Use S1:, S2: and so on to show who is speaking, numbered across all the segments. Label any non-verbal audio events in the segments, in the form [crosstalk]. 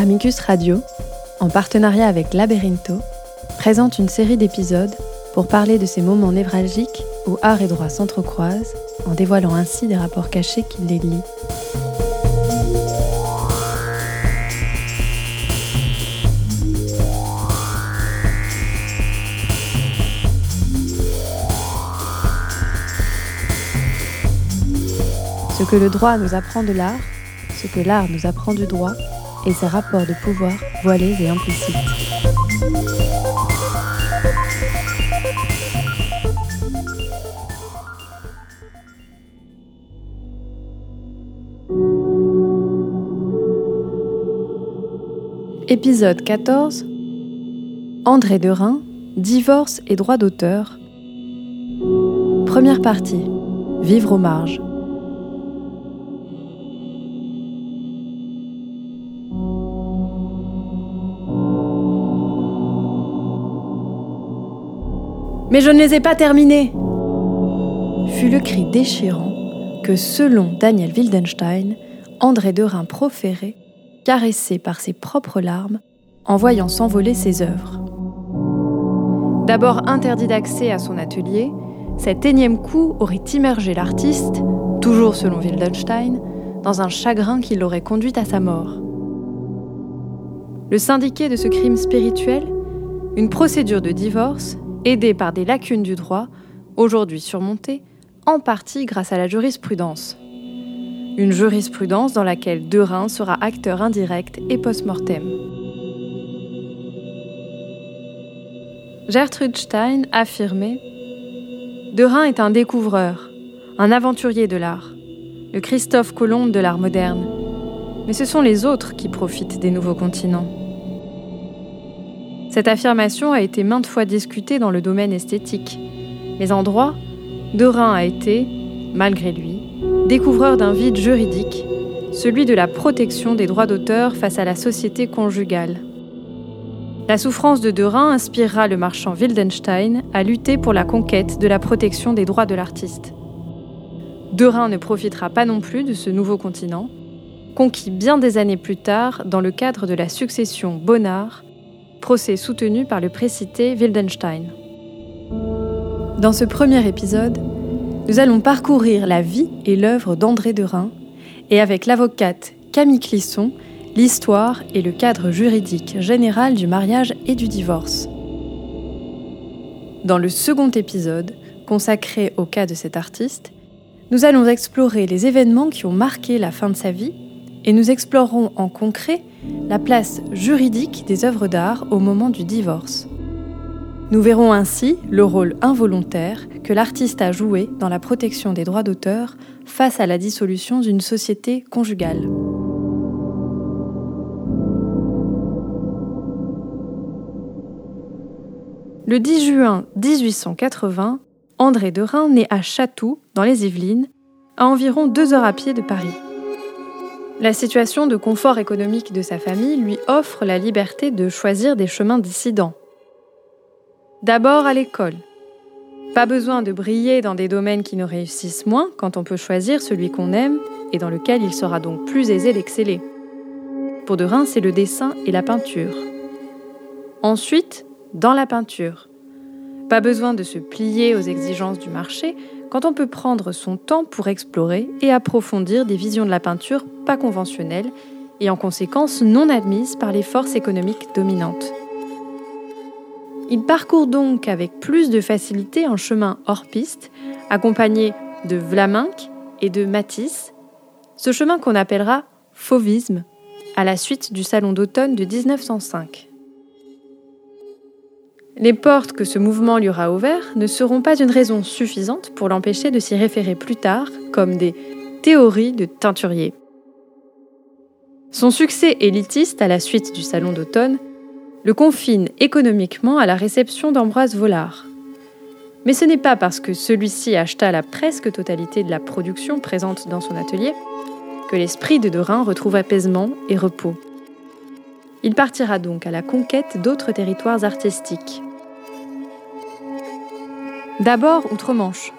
S1: Amicus Radio, en partenariat avec Laberinto, présente une série d'épisodes pour parler de ces moments névralgiques où art et droit s'entrecroisent, en dévoilant ainsi des rapports cachés qui les lient. Ce que le droit nous apprend de l'art, ce que l'art nous apprend du droit, et ses rapports de pouvoir voilés et implicites. Épisode 14 André Derain, divorce et droit d'auteur. Première partie Vivre aux marges. Mais je ne les ai pas terminés fut le cri déchirant que, selon Daniel Wildenstein, André Derain proférait, caressé par ses propres larmes, en voyant s'envoler ses œuvres. D'abord interdit d'accès à son atelier, cet énième coup aurait immergé l'artiste, toujours selon Wildenstein, dans un chagrin qui l'aurait conduit à sa mort. Le syndiqué de ce crime spirituel, une procédure de divorce, aidé par des lacunes du droit, aujourd'hui surmontées, en partie grâce à la jurisprudence. Une jurisprudence dans laquelle Derain sera acteur indirect et post-mortem. Gertrude Stein affirmait Derain est un découvreur, un aventurier de l'art, le Christophe Colomb de l'art moderne. Mais ce sont les autres qui profitent des nouveaux continents. Cette affirmation a été maintes fois discutée dans le domaine esthétique, mais en droit, Derain a été, malgré lui, découvreur d'un vide juridique, celui de la protection des droits d'auteur face à la société conjugale. La souffrance de Derain inspirera le marchand Wildenstein à lutter pour la conquête de la protection des droits de l'artiste. Derain ne profitera pas non plus de ce nouveau continent, conquis bien des années plus tard dans le cadre de la succession Bonnard procès soutenu par le précité Wildenstein. Dans ce premier épisode, nous allons parcourir la vie et l'œuvre d'André Derain et avec l'avocate Camille Clisson, l'histoire et le cadre juridique général du mariage et du divorce. Dans le second épisode, consacré au cas de cet artiste, nous allons explorer les événements qui ont marqué la fin de sa vie et nous explorerons en concret la place juridique des œuvres d'art au moment du divorce. Nous verrons ainsi le rôle involontaire que l'artiste a joué dans la protection des droits d'auteur face à la dissolution d'une société conjugale. Le 10 juin 1880, André Derain naît à Château, dans les Yvelines, à environ deux heures à pied de Paris. La situation de confort économique de sa famille lui offre la liberté de choisir des chemins dissidents. D'abord à l'école. Pas besoin de briller dans des domaines qui nous réussissent moins quand on peut choisir celui qu'on aime et dans lequel il sera donc plus aisé d'exceller. Pour Derain, c'est le dessin et la peinture. Ensuite, dans la peinture. Pas besoin de se plier aux exigences du marché quand on peut prendre son temps pour explorer et approfondir des visions de la peinture pas et en conséquence non admises par les forces économiques dominantes. Il parcourt donc avec plus de facilité un chemin hors piste, accompagné de Vlaminck et de Matisse, ce chemin qu'on appellera fauvisme, à la suite du Salon d'automne de 1905. Les portes que ce mouvement lui aura ouvertes ne seront pas une raison suffisante pour l'empêcher de s'y référer plus tard comme des théories de teinturier. Son succès élitiste à la suite du Salon d'automne le confine économiquement à la réception d'Ambroise Vollard. Mais ce n'est pas parce que celui-ci acheta la presque totalité de la production présente dans son atelier que l'esprit de Dorin retrouve apaisement et repos. Il partira donc à la conquête d'autres territoires artistiques. D'abord outre-Manche.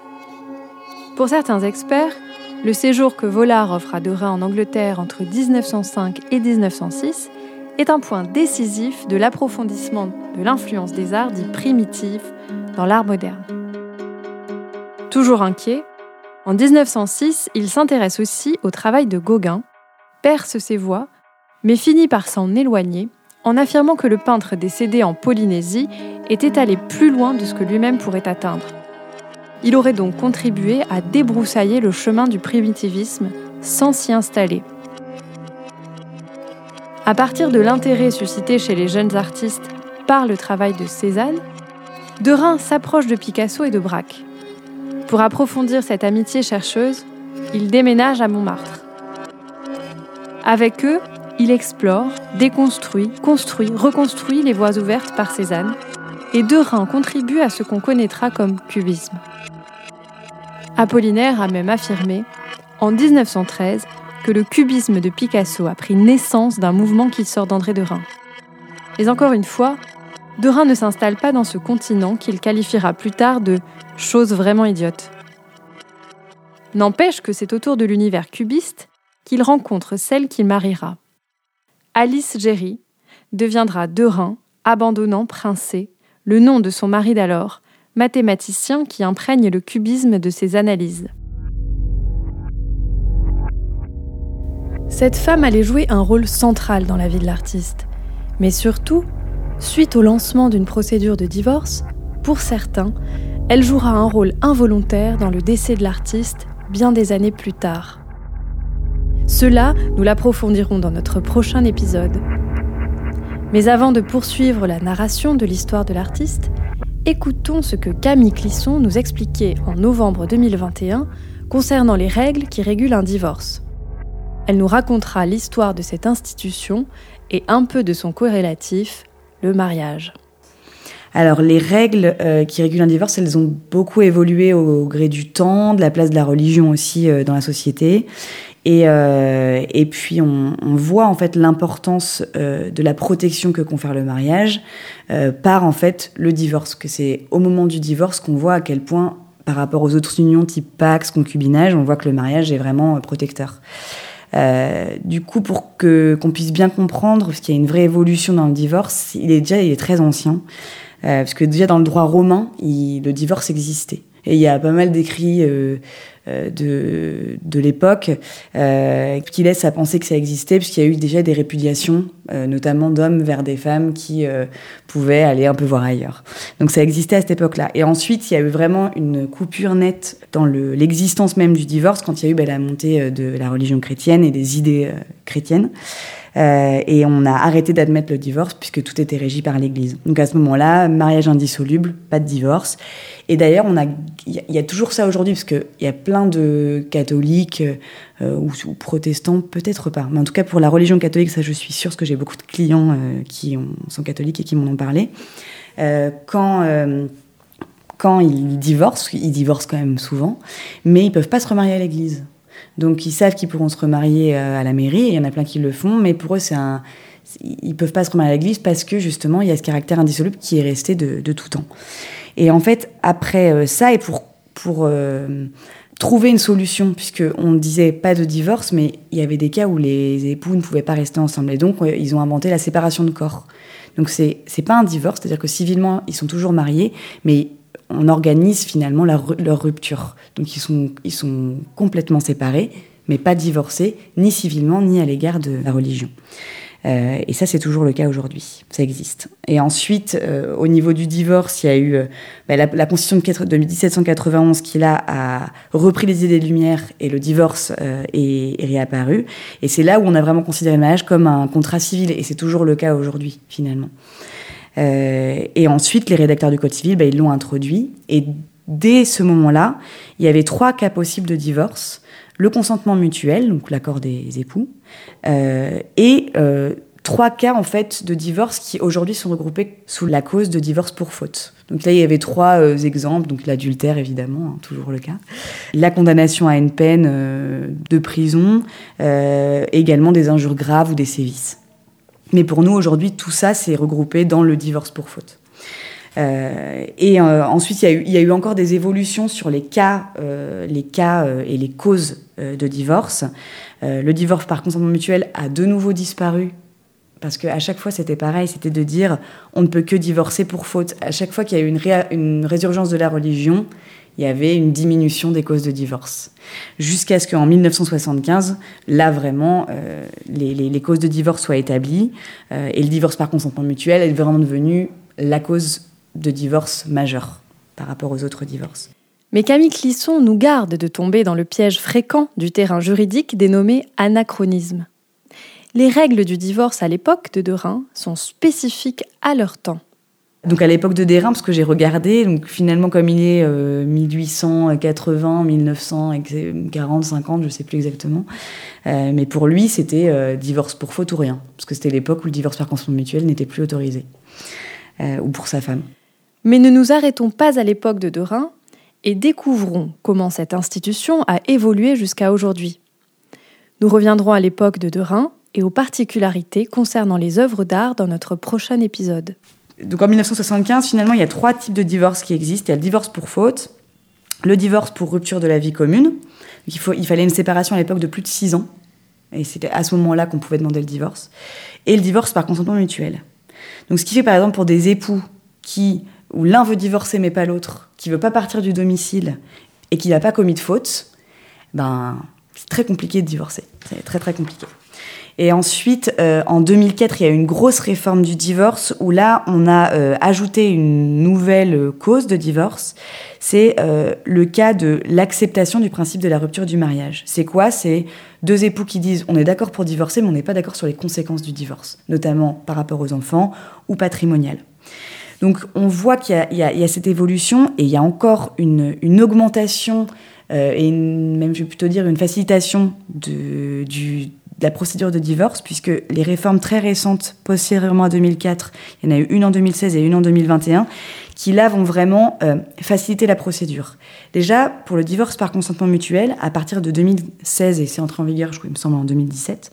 S1: Pour certains experts, le séjour que Vollard offre à Derain en Angleterre entre 1905 et 1906 est un point décisif de l'approfondissement de l'influence des arts dits primitifs dans l'art moderne. Toujours inquiet, en 1906, il s'intéresse aussi au travail de Gauguin, perce ses voix, mais finit par s'en éloigner en affirmant que le peintre décédé en Polynésie était allé plus loin de ce que lui-même pourrait atteindre. Il aurait donc contribué à débroussailler le chemin du primitivisme sans s'y installer. À partir de l'intérêt suscité chez les jeunes artistes par le travail de Cézanne, Derain s'approche de Picasso et de Braque. Pour approfondir cette amitié chercheuse, il déménage à Montmartre. Avec eux, il explore, déconstruit, construit, reconstruit les voies ouvertes par Cézanne, et Derain contribue à ce qu'on connaîtra comme cubisme. Apollinaire a même affirmé, en 1913, que le cubisme de Picasso a pris naissance d'un mouvement qui sort d'André Derain. Mais encore une fois, Derain ne s'installe pas dans ce continent qu'il qualifiera plus tard de chose vraiment idiote. N'empêche que c'est autour de l'univers cubiste qu'il rencontre celle qu'il mariera. Alice Géry deviendra Derain, abandonnant Princé, le nom de son mari d'alors, mathématicien qui imprègne le cubisme de ses analyses. Cette femme allait jouer un rôle central dans la vie de l'artiste, mais surtout, suite au lancement d'une procédure de divorce, pour certains, elle jouera un rôle involontaire dans le décès de l'artiste bien des années plus tard. Cela, nous l'approfondirons dans notre prochain épisode. Mais avant de poursuivre la narration de l'histoire de l'artiste, écoutons ce que Camille Clisson nous expliquait en novembre 2021 concernant les règles qui régulent un divorce. Elle nous racontera l'histoire de cette institution et un peu de son corrélatif, le mariage.
S2: Alors les règles euh, qui régulent un divorce, elles ont beaucoup évolué au, gré du temps, de la place de la religion aussi euh, dans la société. Et, euh, et puis on, on, voit en fait l'importance de la protection que confère le mariage par en fait le divorce. Que c'est au moment du divorce qu'on voit à quel point par rapport aux autres unions type pax, concubinage, on voit que le mariage est vraiment protecteur. Euh, du coup, pour que qu'on puisse bien comprendre, parce qu'il y a une vraie évolution dans le divorce, il est déjà il est très ancien, euh, parce que déjà dans le droit romain, il, le divorce existait. Et il y a pas mal d'écrits euh, euh, de, de l'époque euh, qui laissent à penser que ça existait, puisqu'il y a eu déjà des répudiations, notamment d'hommes vers des femmes qui pouvaient aller un peu voir ailleurs. Donc ça existait à cette époque-là. Et ensuite, il y a eu vraiment une coupure nette dans l'existence même du divorce quand il y a eu bah, la montée de la religion chrétienne et des idées chrétiennes. Euh, et on a arrêté d'admettre le divorce puisque tout était régi par l'Église. Donc à ce moment-là, mariage indissoluble, pas de divorce. Et d'ailleurs, on a, il y, a toujours ça aujourd'hui parce qu'il y a plein de catholiques euh, ou, protestants, peut-être pas, mais en tout cas pour la religion catholique, ça je suis sûre parce que j'ai beaucoup de clients euh, qui ont, sont catholiques et qui m'en ont parlé. Quand quand ils divorcent, ils divorcent quand même souvent, mais ils peuvent pas se remarier à l'église. Donc ils savent qu'ils pourront se remarier euh, à la mairie, il y en a plein qui le font, mais pour eux c'est un ils peuvent pas se remarier à l'église parce que justement il y a ce caractère indissoluble qui est resté de, tout temps. Et en fait après euh, ça et pour pour euh, trouver une solution puisque on disait pas de divorce mais il y avait des cas où les époux ne pouvaient pas rester ensemble et donc ils ont inventé la séparation de corps. Donc c'est c'est pas un divorce, c'est-à-dire que civilement ils sont toujours mariés mais on organise finalement leur, rupture. Donc ils sont, ils sont complètement séparés, mais pas divorcés, ni civilement, ni à l'égard de la religion. Euh, et ça, c'est toujours le cas aujourd'hui. Ça existe. Et ensuite, euh, au niveau du divorce, il y a eu euh, bah, la, Constitution de, 1791 qui, là, a repris les idées de lumière et le divorce est, est, réapparu. Et c'est là où on a vraiment considéré le mariage comme un contrat civil. Et c'est toujours le cas aujourd'hui, finalement. Euh, et ensuite, les rédacteurs du Code civil, bah, ils l'ont introduit. Et dès ce moment-là, il y avait trois cas possibles de divorce le consentement mutuel, donc l'accord des époux, euh, et euh, trois cas en fait de divorce qui aujourd'hui sont regroupés sous la cause de divorce pour faute. Donc là, il y avait trois exemples, donc l'adultère évidemment, hein, toujours le cas, la condamnation à une peine de prison, également des injures graves ou des sévices. Mais pour nous, aujourd'hui, tout ça, c'est regroupé dans le divorce pour faute. Euh, et euh, ensuite, il y, a eu, encore des évolutions sur les cas, euh, les cas et les causes de divorce. le divorce par consentement mutuel a de nouveau disparu parce qu'à chaque fois c'était pareil, c'était de dire on ne peut que divorcer pour faute. À chaque fois qu'il y a eu une résurgence de la religion, il y avait une diminution des causes de divorce. Jusqu'à ce qu'en 1975, là vraiment, euh, les, les, causes de divorce soient établies euh, et le divorce par consentement mutuel est vraiment devenu la cause de divorce majeure par rapport aux autres divorces.
S1: Mais Camille Clisson nous garde de tomber dans le piège fréquent du terrain juridique dénommé anachronisme. Les règles du divorce à l'époque de Derain sont spécifiques à leur temps.
S2: Donc à l'époque de Derain, parce que j'ai regardé, donc finalement comme il est 1880, 1940, 50, je sais plus exactement, euh, mais pour lui c'était euh, divorce pour faute ou rien, parce que c'était l'époque où le divorce par consentement mutuel n'était plus autorisé, euh, ou pour sa femme.
S1: Mais ne nous arrêtons pas à l'époque de Derain et découvrons comment cette institution a évolué jusqu'à aujourd'hui. Nous reviendrons à l'époque de Derain et aux particularités concernant les œuvres d'art dans notre prochain épisode.
S2: Donc en 1975, finalement, il y a trois types de divorce qui existent. Il y a le divorce pour faute, le divorce pour rupture de la vie commune. Il, fallait une séparation à l'époque de plus de six ans. Et c'était à ce moment-là qu'on pouvait demander le divorce. Et le divorce par consentement mutuel. Donc ce qui fait par exemple pour des époux qui, où l'un veut divorcer mais pas l'autre, qui veut pas partir du domicile et qui n'a pas commis de faute, ben c'est très compliqué de divorcer. C'est très très compliqué. Et ensuite, euh, en 2004, il y a eu une grosse réforme du divorce où là, on a euh, ajouté une nouvelle cause de divorce. C'est euh, le cas de l'acceptation du principe de la rupture du mariage. C'est quoi? C'est deux époux qui disent on est d'accord pour divorcer, mais on n'est pas d'accord sur les conséquences du divorce, notamment par rapport aux enfants ou patrimonial. Donc on voit qu'il y, a cette évolution et il y a encore une, une augmentation et même je vais plutôt dire une facilitation de, du, de la procédure de divorce, puisque les réformes très récentes, postérieurement à 2004, il y en a eu une en 2016 et une en 2021, qui là vont vraiment euh, faciliter la procédure. Déjà, pour le divorce par consentement mutuel, à partir de 2016, et c'est entré en vigueur, je crois, il me semble, en 2017,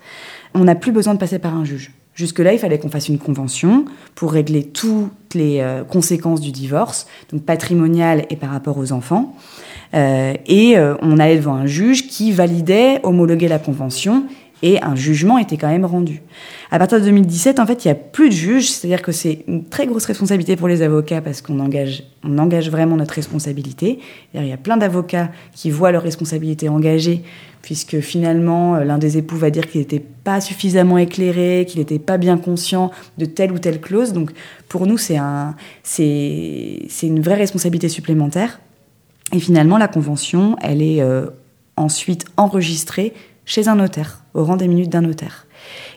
S2: on n'a plus besoin de passer par un juge. Jusque-là, il fallait qu'on fasse une convention pour régler toutes les euh, conséquences du divorce, donc patrimonial et par rapport aux enfants. Euh, et on allait devant un juge qui validait, homologuait la convention et un jugement était quand même rendu. À partir de 2017, en fait, il n'y a plus de juge, c'est-à-dire que c'est une très grosse responsabilité pour les avocats parce qu'on engage, on engage vraiment notre responsabilité. Il y a plein d'avocats qui voient leur responsabilité engagée puisque finalement, euh, l'un des époux va dire qu'il n'était pas suffisamment éclairé, qu'il n'était pas bien conscient de telle ou telle clause. Donc, pour nous, c'est une vraie responsabilité supplémentaire. Et finalement, la convention, elle est euh, ensuite enregistrée chez un notaire, au rang des minutes d'un notaire.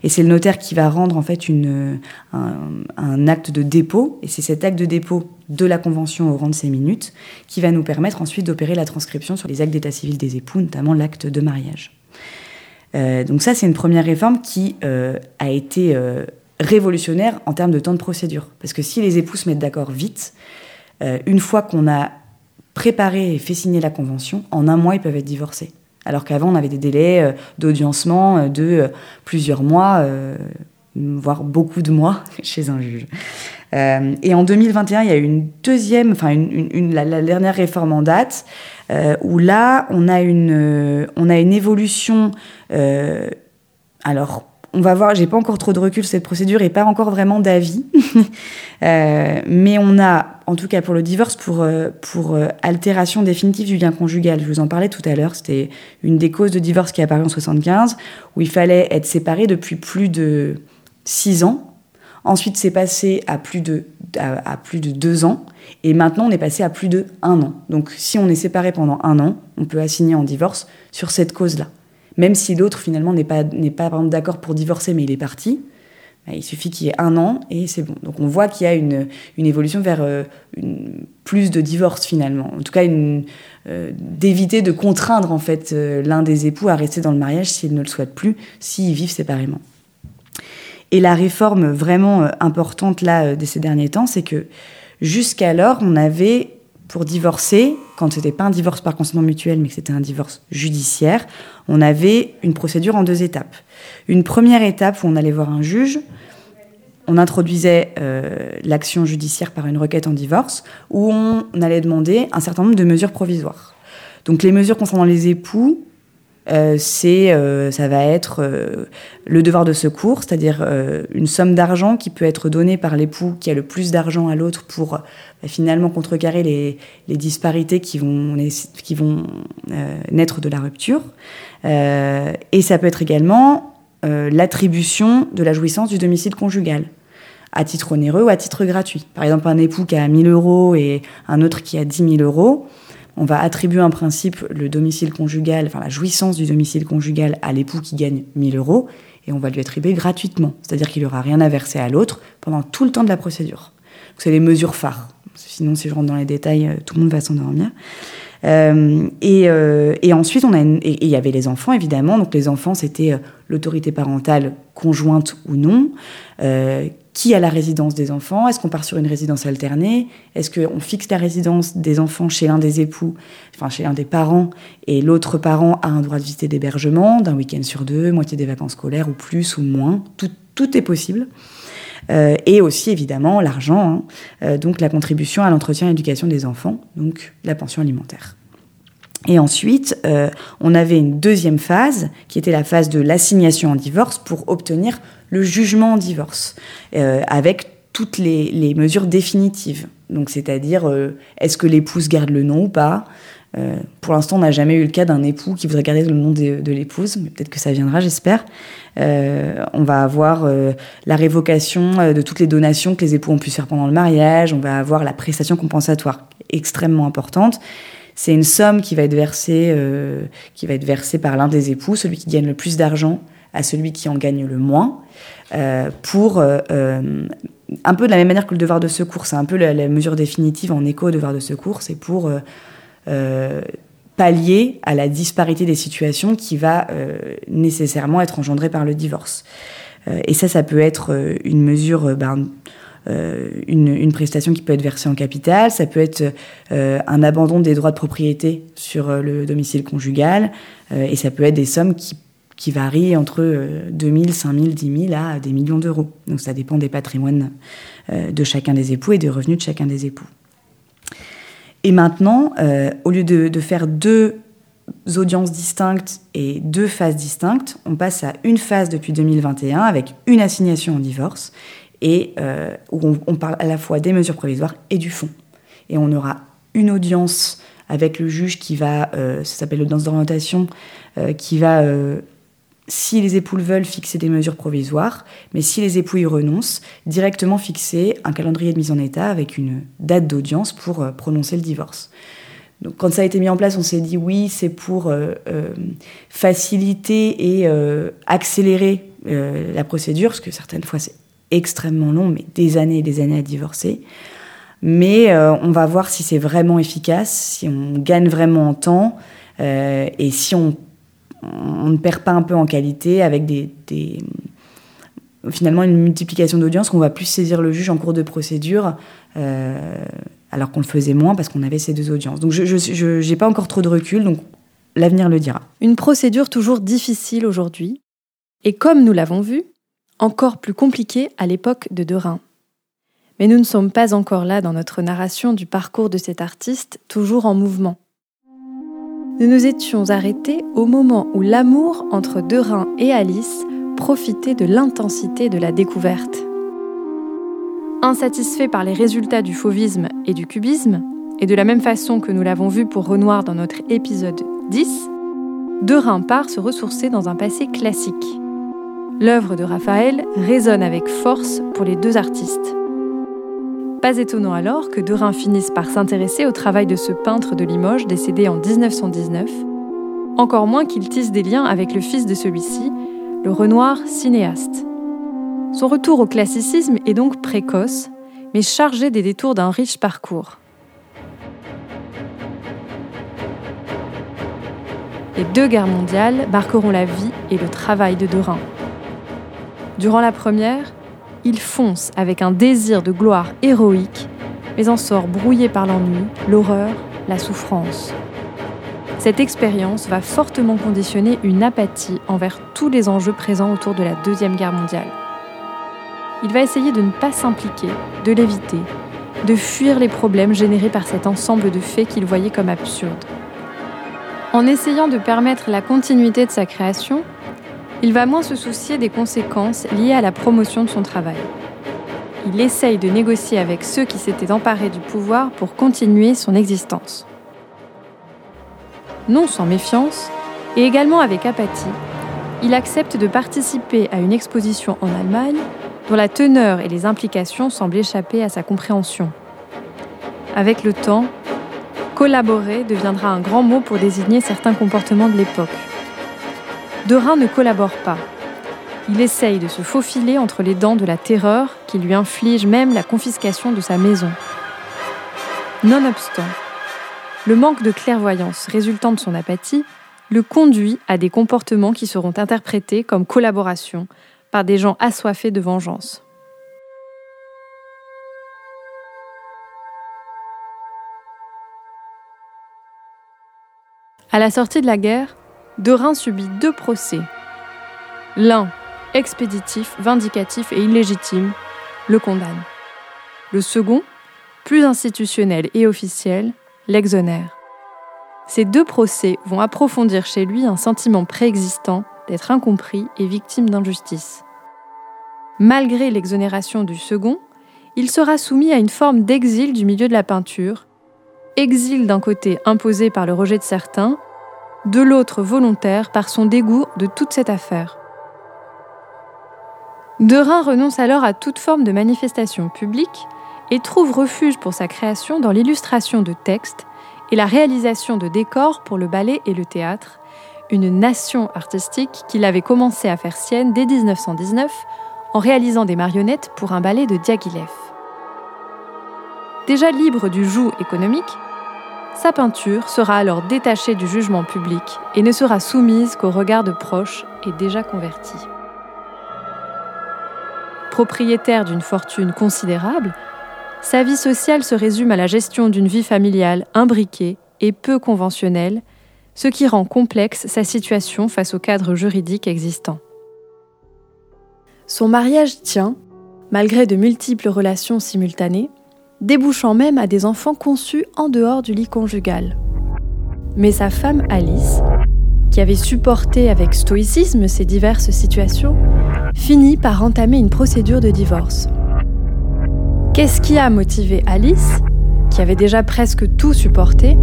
S2: Et c'est le notaire qui va rendre en fait une, un, acte de dépôt, et c'est cet acte de dépôt de la convention au rang de ces minutes qui va nous permettre ensuite d'opérer la transcription sur les actes d'état civil des époux, notamment l'acte de mariage. Euh, donc ça, c'est une première réforme qui euh, a été euh, révolutionnaire en termes de temps de procédure. Parce que si les époux se mettent d'accord vite, une fois qu'on a préparé et fait signer la convention, en un mois, ils peuvent être divorcés. Alors qu'avant, on avait des délais euh, d'audiencement euh, de euh, plusieurs mois, voire beaucoup de mois [laughs] chez un juge. et en 2021, il y a eu une deuxième, enfin une, la, dernière réforme en date, où là, on a une, on a une évolution. alors, on va voir, j'ai pas encore trop de recul sur cette procédure et pas encore vraiment d'avis. [laughs] Euh, mais on a, en tout cas pour le divorce, pour, euh, pour euh, altération définitive du lien conjugal, je vous en parlais tout à l'heure, c'était une des causes de divorce qui est apparue en 75, où il fallait être séparé depuis plus de 6 ans. Ensuite, c'est passé à plus, de, à, plus de 2 ans. Et maintenant, on est passé à plus de 1 an. Donc, si on est séparé pendant un an, on peut assigner en divorce sur cette cause-là même si l'autre finalement n'est pas, n'est pas d'accord pour divorcer, mais il est parti, bah, il suffit qu'il y ait un an et c'est bon. Donc on voit qu'il y a une, une évolution vers euh, plus de divorce finalement. En tout cas, euh, d'éviter de contraindre en fait euh, l'un des époux à rester dans le mariage s'il ne le souhaite plus, s'ils vivent séparément. Et la réforme vraiment importante là de ces derniers temps, c'est que jusqu'alors on avait pour divorcer, quand c'était pas un divorce par consentement mutuel, mais que c'était un divorce judiciaire, on avait une procédure en deux étapes. Une première étape où on allait voir un juge, on introduisait euh, l'action judiciaire par une requête en divorce, où on allait demander un certain nombre de mesures provisoires. Donc les mesures concernant les époux, euh, c'est, euh, ça va être euh, le devoir de secours, c'est-à-dire une somme d'argent qui peut être donnée par l'époux qui a le plus d'argent à l'autre pour bah, finalement contrecarrer les, disparités qui vont, qui vont naître de la rupture. et ça peut être également l'attribution de la jouissance du domicile conjugal à titre onéreux ou à titre gratuit. Par exemple, un époux qui a 1000 euros et un autre qui a 10 000 euros, on va attribuer en principe le domicile conjugal, enfin la jouissance du domicile conjugal à l'époux qui gagne 1000 euros et on va lui attribuer gratuitement. C'est-à-dire qu'il n'aura rien à verser à l'autre pendant tout le temps de la procédure. C'est les mesures phares. Sinon, si je rentre dans les détails, euh, tout le monde va s'endormir. Euh, euh, et, ensuite, on a il y avait les enfants évidemment. Donc les enfants, c'était l'autorité parentale conjointe ou non qui a la résidence des enfants? Est-ce qu'on part sur une résidence alternée? Est-ce qu'on fixe la résidence des enfants chez l'un des époux, enfin chez l'un des parents, et l'autre parent a un droit de visiter d'hébergement d'un week-end sur deux, moitié des vacances scolaires ou plus ou moins? Tout, tout est possible. Euh, et aussi évidemment l'argent, hein. euh, donc la contribution à l'entretien et l'éducation des enfants, donc la pension alimentaire. Et ensuite, euh, on avait une deuxième phase, qui était la phase de l'assignation en divorce, pour obtenir le jugement en divorce, avec toutes les, mesures définitives. Donc, c'est-à-dire, est-ce que l'épouse garde le nom ou pas? Euh, Pour l'instant, on n'a jamais eu le cas d'un époux qui voudrait garder le nom de, l'épouse, mais peut-être que ça viendra, j'espère. on va avoir la révocation de toutes les donations que les époux ont pu faire pendant le mariage. On va avoir la prestation compensatoire, extrêmement importante. C'est une somme qui va être versée, qui va être versée par l'un des époux, celui qui gagne le plus d'argent à celui qui en gagne le moins, euh, pour euh, euh, un peu de la même manière que le devoir de secours, c'est un peu la, mesure définitive en écho au devoir de secours, c'est pour pallier à la disparité des situations qui va nécessairement être engendrée par le divorce. et ça, ça peut être une mesure, ben, une, prestation qui peut être versée en capital, ça peut être un abandon des droits de propriété sur le domicile conjugal, et ça peut être des sommes qui qui varie entre 2 000, 5 000, 10 000 à des millions d'euros. Donc ça dépend des patrimoines euh, de chacun des époux et des revenus de chacun des époux. Et maintenant, euh, au lieu de, faire deux audiences distinctes et deux phases distinctes, on passe à une phase depuis 2021 avec une assignation en divorce et euh, où on, parle à la fois des mesures provisoires et du fond. Et on aura une audience avec le juge qui va, ça s'appelle l'audience d'orientation, qui va si les époux le veulent, fixer des mesures provisoires, mais si les époux y renoncent, directement fixer un calendrier de mise en état avec une date d'audience pour euh, prononcer le divorce. Donc, quand ça a été mis en place, on s'est dit oui, c'est pour euh, euh, faciliter et accélérer la procédure, parce que certaines fois c'est extrêmement long, mais des années et des années à divorcer. Mais on va voir si c'est vraiment efficace, si on gagne vraiment en temps et si on on ne perd pas un peu en qualité avec des, finalement une multiplication d'audience qu'on va plus saisir le juge en cours de procédure euh, alors qu'on le faisait moins parce qu'on avait ces deux audiences. Donc je n'ai pas encore trop de recul, donc l'avenir le dira.
S1: Une procédure toujours difficile aujourd'hui et comme nous l'avons vu, encore plus compliquée à l'époque de Derain. Mais nous ne sommes pas encore là dans notre narration du parcours de cet artiste toujours en mouvement nous nous étions arrêtés au moment où l'amour entre Derain et Alice profitait de l'intensité de la découverte. Insatisfait par les résultats du fauvisme et du cubisme, et de la même façon que nous l'avons vu pour Renoir dans notre épisode 10, Derain part se ressourcer dans un passé classique. L'œuvre de Raphaël résonne avec force pour les deux artistes. Pas étonnant alors que Derain finisse par s'intéresser au travail de ce peintre de Limoges décédé en 1919, encore moins qu'il tisse des liens avec le fils de celui-ci, le Renoir cinéaste. Son retour au classicisme est donc précoce, mais chargé des détours d'un riche parcours. Les deux guerres mondiales marqueront la vie et le travail de Derain. Durant la première, il fonce avec un désir de gloire héroïque, mais en sort brouillé par l'ennui, l'horreur, la souffrance. Cette expérience va fortement conditionner une apathie envers tous les enjeux présents autour de la Deuxième Guerre mondiale. Il va essayer de ne pas s'impliquer, de l'éviter, de fuir les problèmes générés par cet ensemble de faits qu'il voyait comme absurdes. En essayant de permettre la continuité de sa création, il va moins se soucier des conséquences liées à la promotion de son travail. Il essaye de négocier avec ceux qui s'étaient emparés du pouvoir pour continuer son existence. Non sans méfiance, et également avec apathie, il accepte de participer à une exposition en Allemagne dont la teneur et les implications semblent échapper à sa compréhension. Avec le temps, collaborer deviendra un grand mot pour désigner certains comportements de l'époque. Derain ne collabore pas. Il essaye de se faufiler entre les dents de la terreur qui lui inflige même la confiscation de sa maison. Nonobstant, le manque de clairvoyance résultant de son apathie le conduit à des comportements qui seront interprétés comme collaboration par des gens assoiffés de vengeance. À la sortie de la guerre, Derain subit deux procès. L'un, expéditif, vindicatif et illégitime, le condamne. Le second, plus institutionnel et officiel, l'exonère. Ces deux procès vont approfondir chez lui un sentiment préexistant d'être incompris et victime d'injustice. Malgré l'exonération du second, il sera soumis à une forme d'exil du milieu de la peinture, exil d'un côté imposé par le rejet de certains, de l'autre volontaire par son dégoût de toute cette affaire. Derain renonce alors à toute forme de manifestation publique et trouve refuge pour sa création dans l'illustration de textes et la réalisation de décors pour le ballet et le théâtre, une nation artistique qu'il avait commencé à faire sienne dès 1919 en réalisant des marionnettes pour un ballet de Diaghilev. Déjà libre du joug économique, sa peinture sera alors détachée du jugement public et ne sera soumise qu'au regard de proches et déjà convertis. Propriétaire d'une fortune considérable, sa vie sociale se résume à la gestion d'une vie familiale imbriquée et peu conventionnelle, ce qui rend complexe sa situation face au cadre juridique existant. Son mariage tient, malgré de multiples relations simultanées, débouchant même à des enfants conçus en dehors du lit conjugal. Mais sa femme Alice, qui avait supporté avec stoïcisme ces diverses situations, finit par entamer une procédure de divorce. Qu'est-ce qui a motivé Alice, qui avait déjà presque tout supporté,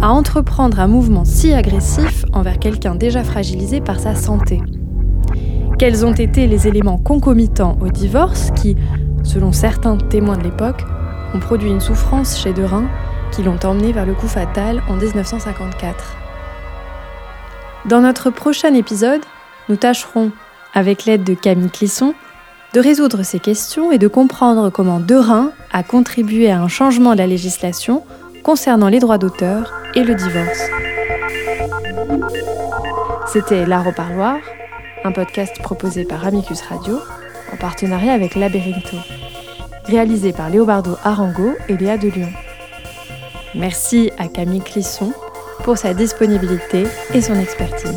S1: à entreprendre un mouvement si agressif envers quelqu'un déjà fragilisé par sa santé? Quels ont été les éléments concomitants au divorce qui, selon certains témoins de l'époque, ont produit une souffrance chez Derain qui l'ont emmené vers le coup fatal en 1954 Dans notre prochain épisode, nous tâcherons, avec l'aide de Camille Clisson, de résoudre ces questions et de comprendre comment Derain a contribué à un changement de la législation concernant les droits d'auteur et le divorce. C'était L'Art au Parloir, un podcast proposé par Amicus Radio en partenariat avec Labyrintho, réalisé par Léobardo Arango et Léa de Lyon. Merci à Camille Clisson pour sa disponibilité et son expertise.